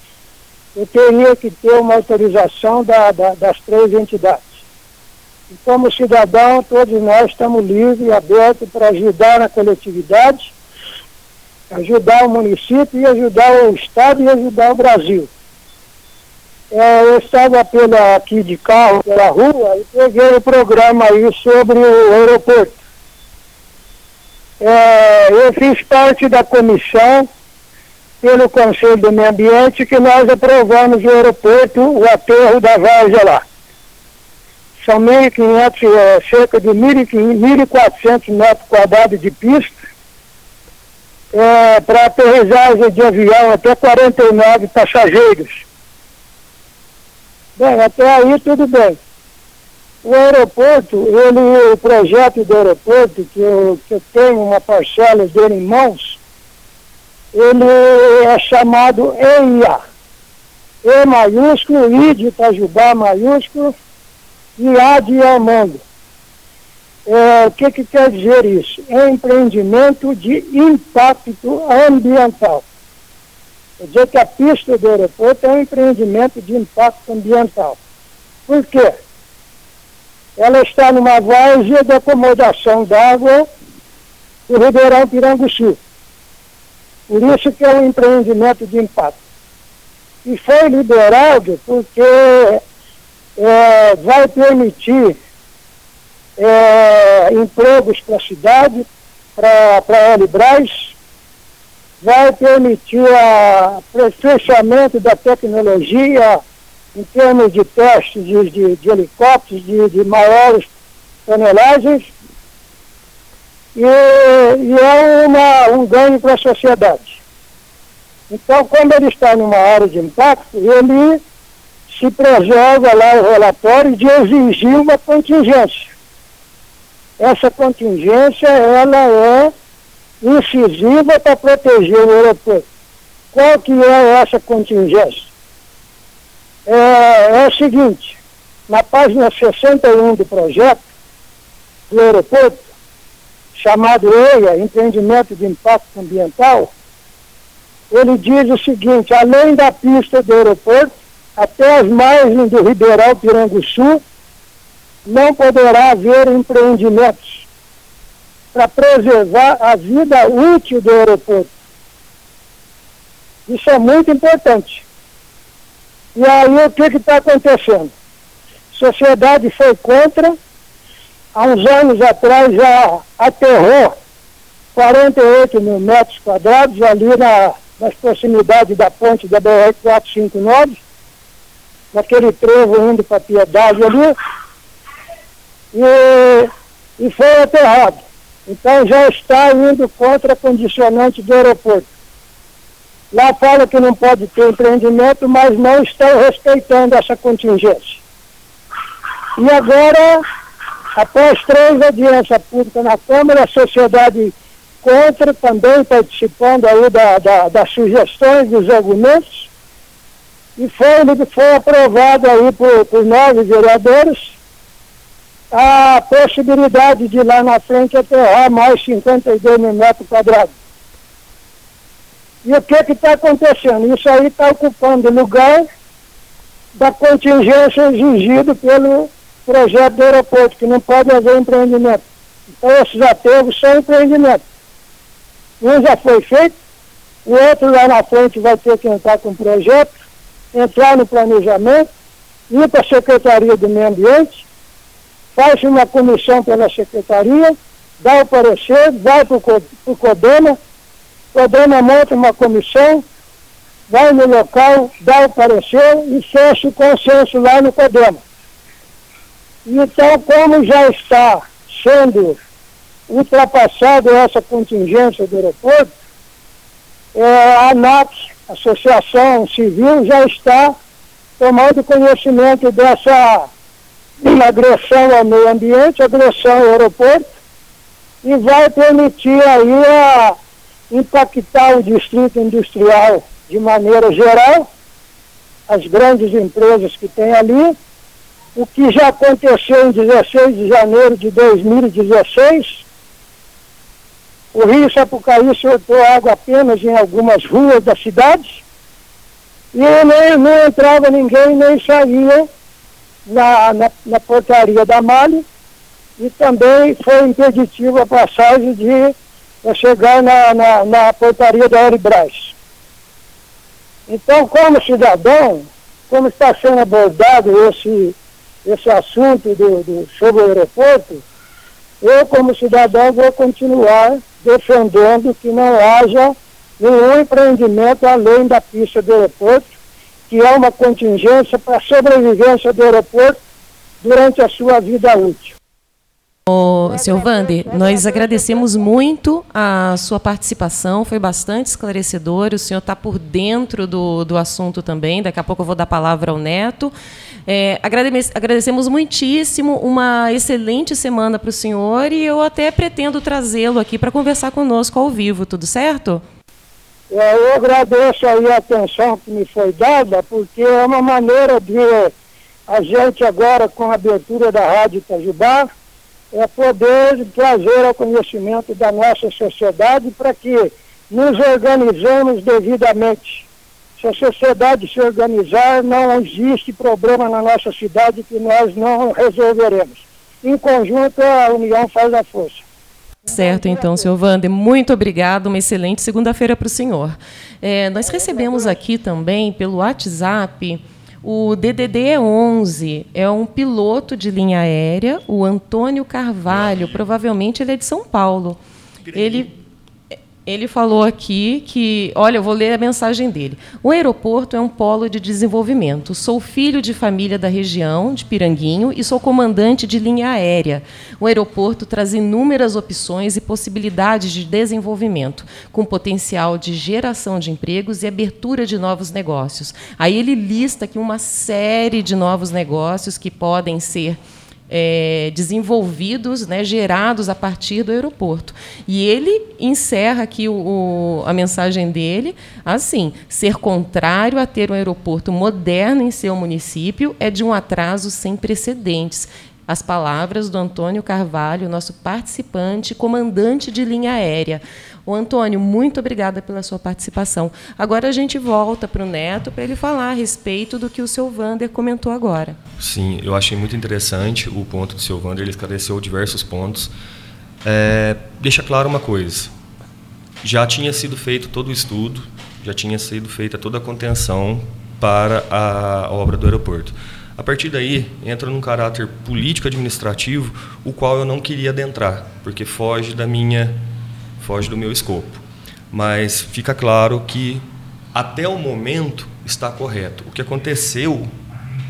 eu teria que ter uma autorização da, da, das três entidades. E como cidadão, todos nós estamos livres e abertos para ajudar a coletividade, ajudar o município e ajudar o Estado e ajudar o Brasil. É, eu estava pela, aqui de carro pela rua e peguei o programa aí sobre o aeroporto. É, eu fiz parte da comissão pelo Conselho do Meio Ambiente que nós aprovamos o aeroporto, o aterro da Várzea lá. São 1.500, é, cerca de 1.400 metros quadrados de pista, é, para aterrissagem de avião até 49 passageiros. Bem, até aí tudo bem. O aeroporto, ele, o projeto do aeroporto, que eu, que eu tenho uma parcela dele em mãos, ele é chamado EIA. E maiúsculo, I de Itajubá maiúsculo e A de Armando. É, o que, que quer dizer isso? É empreendimento de impacto ambiental. Quer dizer que a pista do aeroporto é um empreendimento de impacto ambiental. Por quê? Ela está numa várzea de acomodação d'água do Ribeirão Piranguçu. Por isso que é um empreendimento de impacto. E foi liberado porque é, vai permitir é, empregos para a cidade, para a Elibras, vai permitir o aperfeiçoamento da tecnologia em termos de testes de, de, de helicópteros de, de, maiores tonelagens e, e é uma, um ganho para a sociedade. Então, quando ele está numa área de impacto, ele se preserva lá o relatório de exigir uma contingência. Essa contingência, ela é incisiva para proteger o aeroporto. Qual que é essa contingência? É, é o seguinte, na página 61 do projeto do aeroporto, chamado EIA, Empreendimento de Impacto Ambiental, ele diz o seguinte, além da pista do aeroporto, até as margens do Ribeirão Piranguçu, não poderá haver empreendimentos para preservar a vida útil do aeroporto. Isso é muito importante. E aí o que está acontecendo? A sociedade foi contra, há uns anos atrás já aterrou 48 mil metros quadrados ali na, nas proximidades da ponte da BR-459, naquele trevo indo para Piedade ali, e, e foi aterrado. Então já está indo contra a condicionante do aeroporto. Lá fala que não pode ter empreendimento, mas não estão respeitando essa contingência. E agora, após três audiências públicas na Câmara, a sociedade contra também participando aí da, da, das sugestões, dos argumentos, e foi, foi aprovado aí por, por nove vereadores a possibilidade de lá na frente aterrar mais 52 mil metros quadrados. E o que está acontecendo? Isso aí está ocupando lugar da contingência exigida pelo projeto do aeroporto, que não pode haver empreendimento. Então esses aterros são empreendimentos. Um já foi feito, o outro lá na frente vai ter que entrar com o projeto, entrar no planejamento, ir para a Secretaria do Meio Ambiente, faz uma comissão pela secretaria, dá o parecer, vai para o CODEMA, CODEMA monta uma comissão, vai no local, dá o parecer e fecha o consenso lá no CODEMA. Então, como já está sendo ultrapassada essa contingência do aeroporto, é, a ANAC, Associação Civil, já está tomando conhecimento dessa agressão ao meio ambiente, agressão ao aeroporto, e vai permitir aí a impactar o distrito industrial de maneira geral, as grandes empresas que tem ali, o que já aconteceu em 16 de janeiro de 2016. O rio Sapucaí soltou água apenas em algumas ruas da cidade e nem, não entrava ninguém, nem saía na, na, na portaria da Mali e também foi impeditivo a passagem de chegar na, na, na portaria da Aeribras. Então, como cidadão, como está sendo abordado esse, esse assunto do, do, sobre o aeroporto, eu, como cidadão, vou continuar defendendo que não haja nenhum empreendimento além da pista do aeroporto, que é uma contingência para a sobrevivência do aeroporto durante a sua vida útil. O senhor Vander, nós agradecemos muito a sua participação, foi bastante esclarecedor. O senhor está por dentro do, do assunto também. Daqui a pouco eu vou dar a palavra ao Neto. É, agradecemos muitíssimo, uma excelente semana para o senhor e eu até pretendo trazê-lo aqui para conversar conosco ao vivo, tudo certo? Eu agradeço aí a atenção que me foi dada, porque é uma maneira de a gente agora, com a abertura da Rádio Itajubá, é poder trazer ao conhecimento da nossa sociedade para que nos organizemos devidamente. Se a sociedade se organizar, não existe problema na nossa cidade que nós não resolveremos. Em conjunto, a união faz a força. Certo, então, senhor Wander, muito obrigado. Uma excelente segunda-feira para o senhor. É, nós recebemos aqui também, pelo WhatsApp, o DDD 11 é um piloto de linha aérea, o Antônio Carvalho, provavelmente ele é de São Paulo. Ele ele falou aqui que, olha, eu vou ler a mensagem dele. O aeroporto é um polo de desenvolvimento. Sou filho de família da região de Piranguinho e sou comandante de linha aérea. O aeroporto traz inúmeras opções e possibilidades de desenvolvimento, com potencial de geração de empregos e abertura de novos negócios. Aí ele lista aqui uma série de novos negócios que podem ser é, desenvolvidos, né, gerados a partir do aeroporto. E ele encerra aqui o, o, a mensagem dele assim: ser contrário a ter um aeroporto moderno em seu município é de um atraso sem precedentes. As palavras do Antônio Carvalho, nosso participante, comandante de linha aérea. O Antônio, muito obrigada pela sua participação. Agora a gente volta para o Neto para ele falar a respeito do que o seu Vander comentou agora. Sim, eu achei muito interessante o ponto do seu Vander, ele esclareceu diversos pontos. É, deixa claro uma coisa: já tinha sido feito todo o estudo, já tinha sido feita toda a contenção para a obra do aeroporto. A partir daí, entra num caráter político-administrativo, o qual eu não queria adentrar, porque foge da minha foge do meu escopo. Mas fica claro que até o momento está correto. O que aconteceu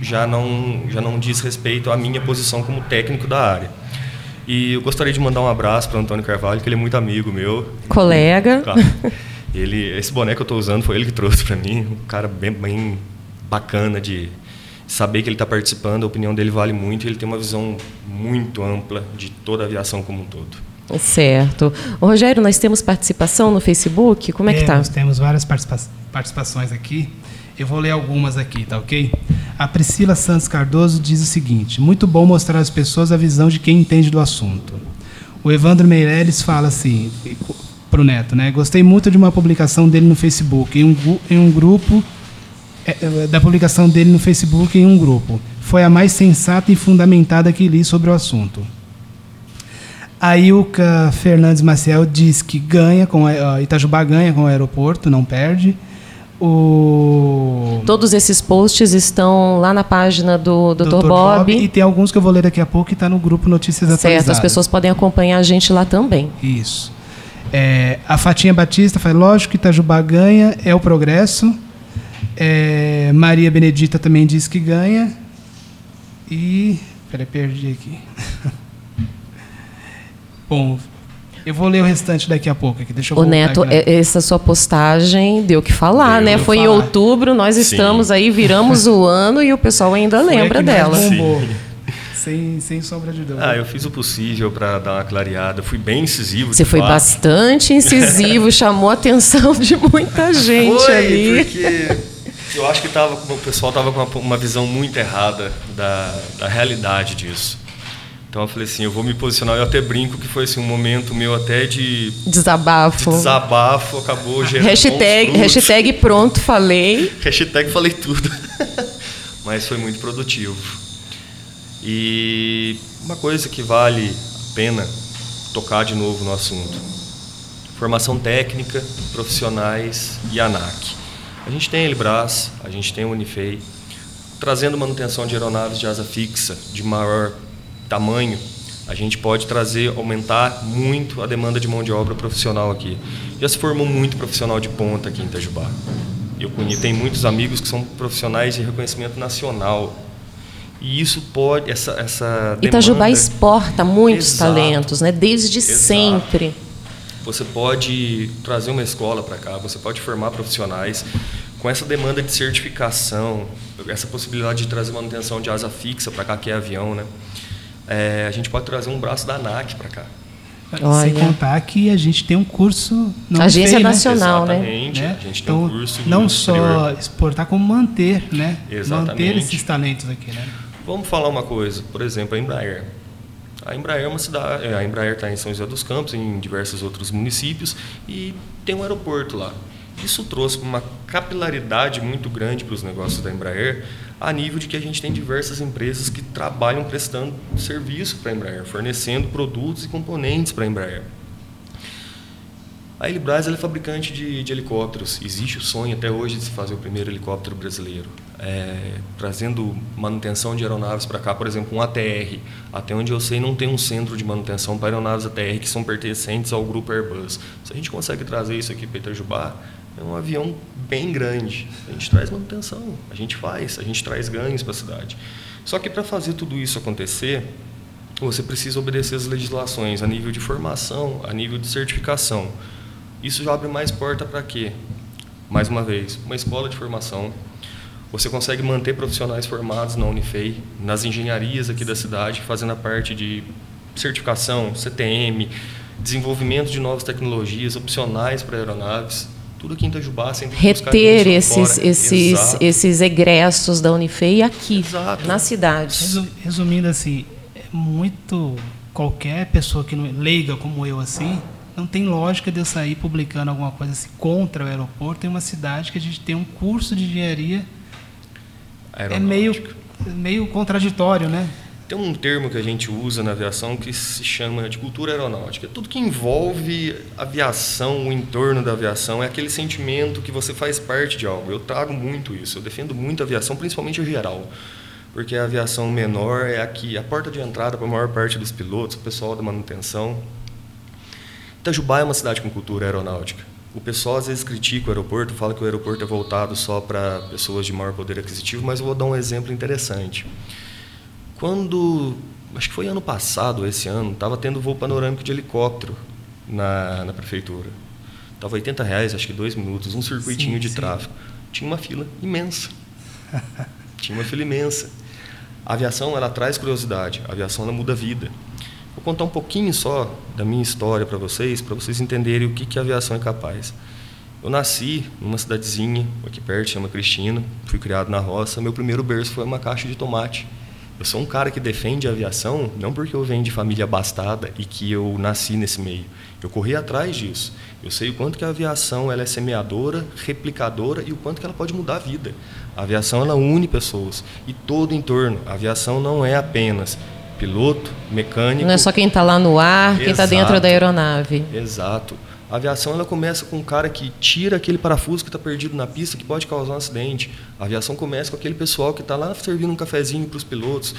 já não já não diz respeito à minha posição como técnico da área. E eu gostaria de mandar um abraço para Antônio Carvalho, que ele é muito amigo meu. Colega. Ele, esse boné que eu estou usando foi ele que trouxe para mim, um cara bem, bem bacana de saber que ele está participando, a opinião dele vale muito e ele tem uma visão muito ampla de toda a aviação como um todo. Certo. Ô, Rogério, nós temos participação no Facebook? Como é que está? Nós temos várias participa participações aqui. Eu vou ler algumas aqui, tá ok? A Priscila Santos Cardoso diz o seguinte: muito bom mostrar às pessoas a visão de quem entende do assunto. O Evandro Meirelles fala assim para o Neto, né? Gostei muito de uma publicação dele no Facebook, em um, em um grupo é, é, da publicação dele no Facebook em um grupo. Foi a mais sensata e fundamentada que li sobre o assunto. A Ilka Fernandes Maciel diz que ganha com a, Itajubá ganha com o aeroporto, não perde. O... Todos esses posts estão lá na página do Dr. Dr. Bob. Bob. E tem alguns que eu vou ler daqui a pouco que está no grupo Notícias certo, Atualizadas. Certo, as pessoas podem acompanhar a gente lá também. Isso. É, a Fatinha Batista fala, lógico que Itajubá ganha, é o progresso. É, Maria Benedita também diz que ganha. E. Peraí, perdi aqui. Bom, eu vou ler o restante daqui a pouco. Aqui. Deixa eu o Neto, aqui, né? essa sua postagem deu que falar, deu né? Foi falar. em outubro, nós Sim. estamos aí, viramos o ano e o pessoal ainda Foi lembra dela. Sem, sem sombra de dúvida. Ah, eu fiz o possível para dar uma clareada. Fui bem incisivo. Você foi fato. bastante incisivo, chamou a atenção de muita gente foi, ali. Porque eu acho que tava, o pessoal estava com uma, uma, visão muito errada da, da realidade disso. Então eu falei assim, eu vou me posicionar. Eu até brinco que foi assim, um momento meu até de desabafo. De desabafo acabou gerando hashtag, hashtag pronto falei. hashtag falei tudo. Mas foi muito produtivo. E uma coisa que vale a pena tocar de novo no assunto: formação técnica, profissionais e ANAC. A gente tem a Elbras, a gente tem o Unifei, trazendo manutenção de aeronaves de asa fixa de maior tamanho, a gente pode trazer, aumentar muito a demanda de mão de obra profissional aqui. Já se formou muito profissional de ponta aqui em Itajubá. Eu tenho muitos amigos que são profissionais de reconhecimento nacional. E isso pode, essa, essa demanda... Itajubá exporta muitos Exato. talentos, né? desde Exato. sempre. Você pode trazer uma escola para cá, você pode formar profissionais com essa demanda de certificação, essa possibilidade de trazer manutenção de asa fixa para cá, que é avião, né? É, a gente pode trazer um braço da ANAC para cá. Olha. Sem contar que a gente tem um curso não Agência feio, Nacional, né? Exatamente. né? A gente tem então, um curso não só exportar, como manter, né? Exatamente. Manter esses talentos aqui, né? Vamos falar uma coisa, por exemplo, a Embraer. A Embraer é uma cidade, é, a Embraer está em São José dos Campos, em diversos outros municípios e tem um aeroporto lá. Isso trouxe uma capilaridade muito grande para os negócios da Embraer, a nível de que a gente tem diversas empresas que trabalham prestando serviço para a Embraer, fornecendo produtos e componentes para a Embraer. A Elibras é fabricante de, de, helicópteros. Existe o sonho até hoje de se fazer o primeiro helicóptero brasileiro. É, trazendo manutenção de aeronaves para cá, por exemplo, um ATR. Até onde eu sei, não tem um centro de manutenção para aeronaves ATR que são pertencentes ao grupo Airbus. Se a gente consegue trazer isso aqui para Itajubá, é um avião bem grande. A gente traz manutenção, a gente faz, a gente traz ganhos para a cidade. Só que para fazer tudo isso acontecer, você precisa obedecer as legislações a nível de formação, a nível de certificação. Isso já abre mais porta para quê? Mais uma vez, uma escola de formação. Você consegue manter profissionais formados na Unifei, nas engenharias aqui da cidade, fazendo a parte de certificação, CTM, desenvolvimento de novas tecnologias opcionais para aeronaves tudo aqui em Itajubá, sem reter esses esses esses egressos da Unifei aqui Exato. na cidade. Resumindo assim, é muito qualquer pessoa que não leiga como eu assim, não tem lógica de eu sair publicando alguma coisa assim contra o aeroporto em uma cidade que a gente tem um curso de engenharia é meio meio contraditório, né? Tem um termo que a gente usa na aviação que se chama de cultura aeronáutica. Tudo que envolve aviação, o entorno da aviação, é aquele sentimento que você faz parte de algo. Eu trago muito isso, eu defendo muito a aviação, principalmente a geral. Porque a aviação menor é aqui, a porta de entrada para a maior parte dos pilotos, o pessoal da manutenção. Itajubá é uma cidade com cultura aeronáutica. O pessoal às vezes critica o aeroporto, fala que o aeroporto é voltado só para pessoas de maior poder aquisitivo, mas eu vou dar um exemplo interessante. Quando, acho que foi ano passado, esse ano, estava tendo voo panorâmico de helicóptero na, na prefeitura. Estava 80 reais, acho que dois minutos, um circuitinho sim, de sim. tráfego. Tinha uma fila imensa. Tinha uma fila imensa. A aviação, ela traz curiosidade. A aviação, ela muda a vida. Contar um pouquinho só da minha história para vocês, para vocês entenderem o que, que a aviação é capaz. Eu nasci numa cidadezinha aqui perto, chama Cristina. Fui criado na roça. Meu primeiro berço foi uma caixa de tomate eu sou um cara que defende a aviação não porque eu venho de família abastada e que eu nasci nesse meio. Eu corri atrás disso. Eu sei o quanto que a aviação ela é semeadora, replicadora e o quanto que ela pode mudar a vida. A aviação ela une pessoas e todo o entorno. A aviação não é apenas piloto, mecânico. Não é só quem está lá no ar, quem está dentro da aeronave. Exato. A aviação ela começa com um cara que tira aquele parafuso que está perdido na pista que pode causar um acidente. A aviação começa com aquele pessoal que está lá servindo um cafezinho para os pilotos.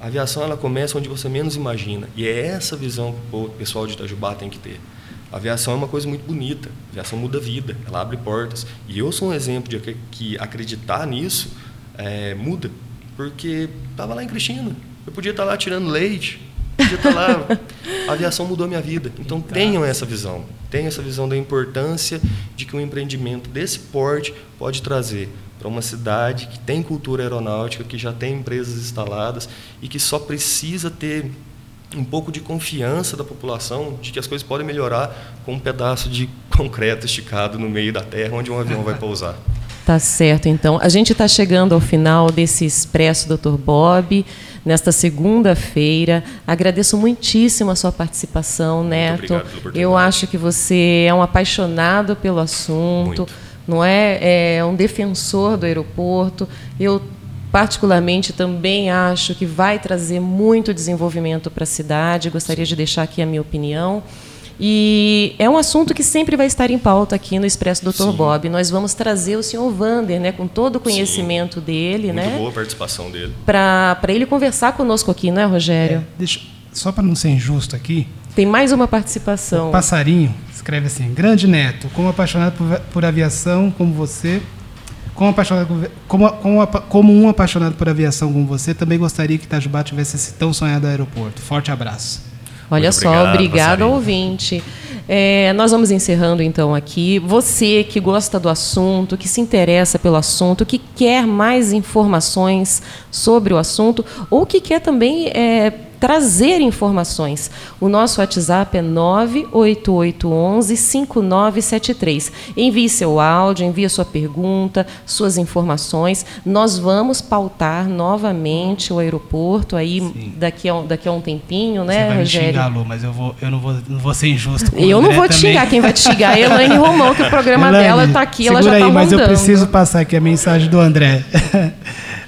A aviação ela começa onde você menos imagina. E é essa visão que o pessoal de Itajubá tem que ter. A aviação é uma coisa muito bonita. A aviação muda a vida, ela abre portas. E eu sou um exemplo de que acreditar nisso é, muda. Porque estava lá em Cristina. Eu podia estar lá tirando leite, podia estar lá. A aviação mudou a minha vida. Então tenham essa visão. Tenham essa visão da importância de que um empreendimento desse porte pode trazer para uma cidade que tem cultura aeronáutica, que já tem empresas instaladas e que só precisa ter um pouco de confiança da população de que as coisas podem melhorar com um pedaço de concreto esticado no meio da terra onde um avião vai pousar. Tá certo, então. A gente está chegando ao final desse Expresso Dr. Bob nesta segunda-feira. Agradeço muitíssimo a sua participação, Neto. Eu acho que você é um apaixonado pelo assunto, Muito. não é? É um defensor do aeroporto. Eu particularmente também acho que vai trazer muito desenvolvimento para a cidade. Gostaria de deixar aqui a minha opinião. E é um assunto que sempre vai estar em pauta aqui no Expresso Dr. Sim. Bob. Nós vamos trazer o senhor Vander, né, com todo o conhecimento Sim. dele, Muito né? boa a participação dele. Para ele conversar conosco aqui, não é, Rogério? É, deixa, só para não ser injusto aqui. Tem mais uma participação. O passarinho escreve assim: Grande Neto, como apaixonado por, por aviação como você, como, apaixonado, como, como, como, um apaixonado por aviação como você, também gostaria que Itajubá tivesse esse tão sonhado aeroporto. Forte abraço. Olha Muito só, obrigado, obrigado passarinho. ouvinte. É, nós vamos encerrando então aqui. Você que gosta do assunto, que se interessa pelo assunto, que quer mais informações sobre o assunto, ou que quer também é, trazer informações. O nosso WhatsApp é 98811-5973. Envie seu áudio, envie sua pergunta, suas informações. Nós vamos pautar novamente o aeroporto aí daqui a, um- daqui a um tempinho, Você né, vai me xingar, Lu, mas eu, vou, eu não, vou, não vou ser injusto com Eu não vou te xingar, quem vai te xingar é a Elaine Romão, que o programa Elaine, dela está aqui, ela já está aí, mas eu rondando. preciso passar aqui a mensagem do André.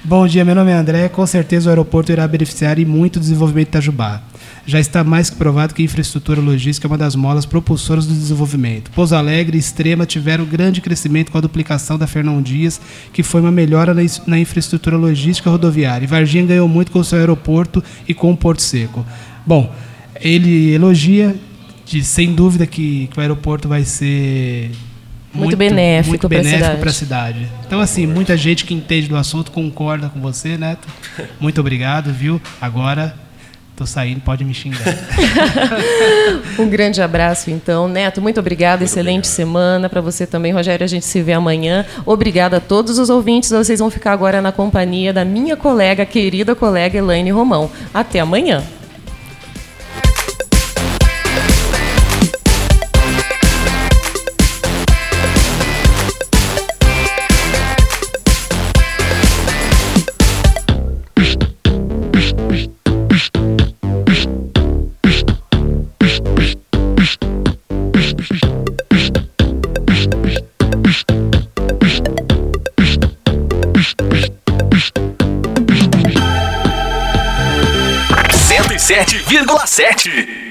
Bom dia, meu nome é André. Com certeza o aeroporto irá beneficiar e muito o desenvolvimento de Itajubá. Já está mais que provado que a infraestrutura logística é uma das molas propulsoras do desenvolvimento. Pouso Alegre e Extrema tiveram grande crescimento com a duplicação da Fernão Dias, que foi uma melhora na, infraestrutura logística rodoviária. E Varginha ganhou muito com o seu aeroporto e com o Porto Seco. Bom, ele elogia, diz sem dúvida que, que o aeroporto vai ser Muito benéfico muito benéfico cidade. para a cidade. Então, assim, muita gente que entende do assunto concorda com você, Neto. Muito obrigado, viu? Agora, tô saindo, pode me xingar. Um grande abraço, então. Neto, muito obrigada. Excelente semana para você também. Rogério, a gente se vê amanhã. Obrigada a todos os ouvintes. Vocês vão ficar agora na companhia da minha colega, querida colega Elaine Romão. Até amanhã. 101,7.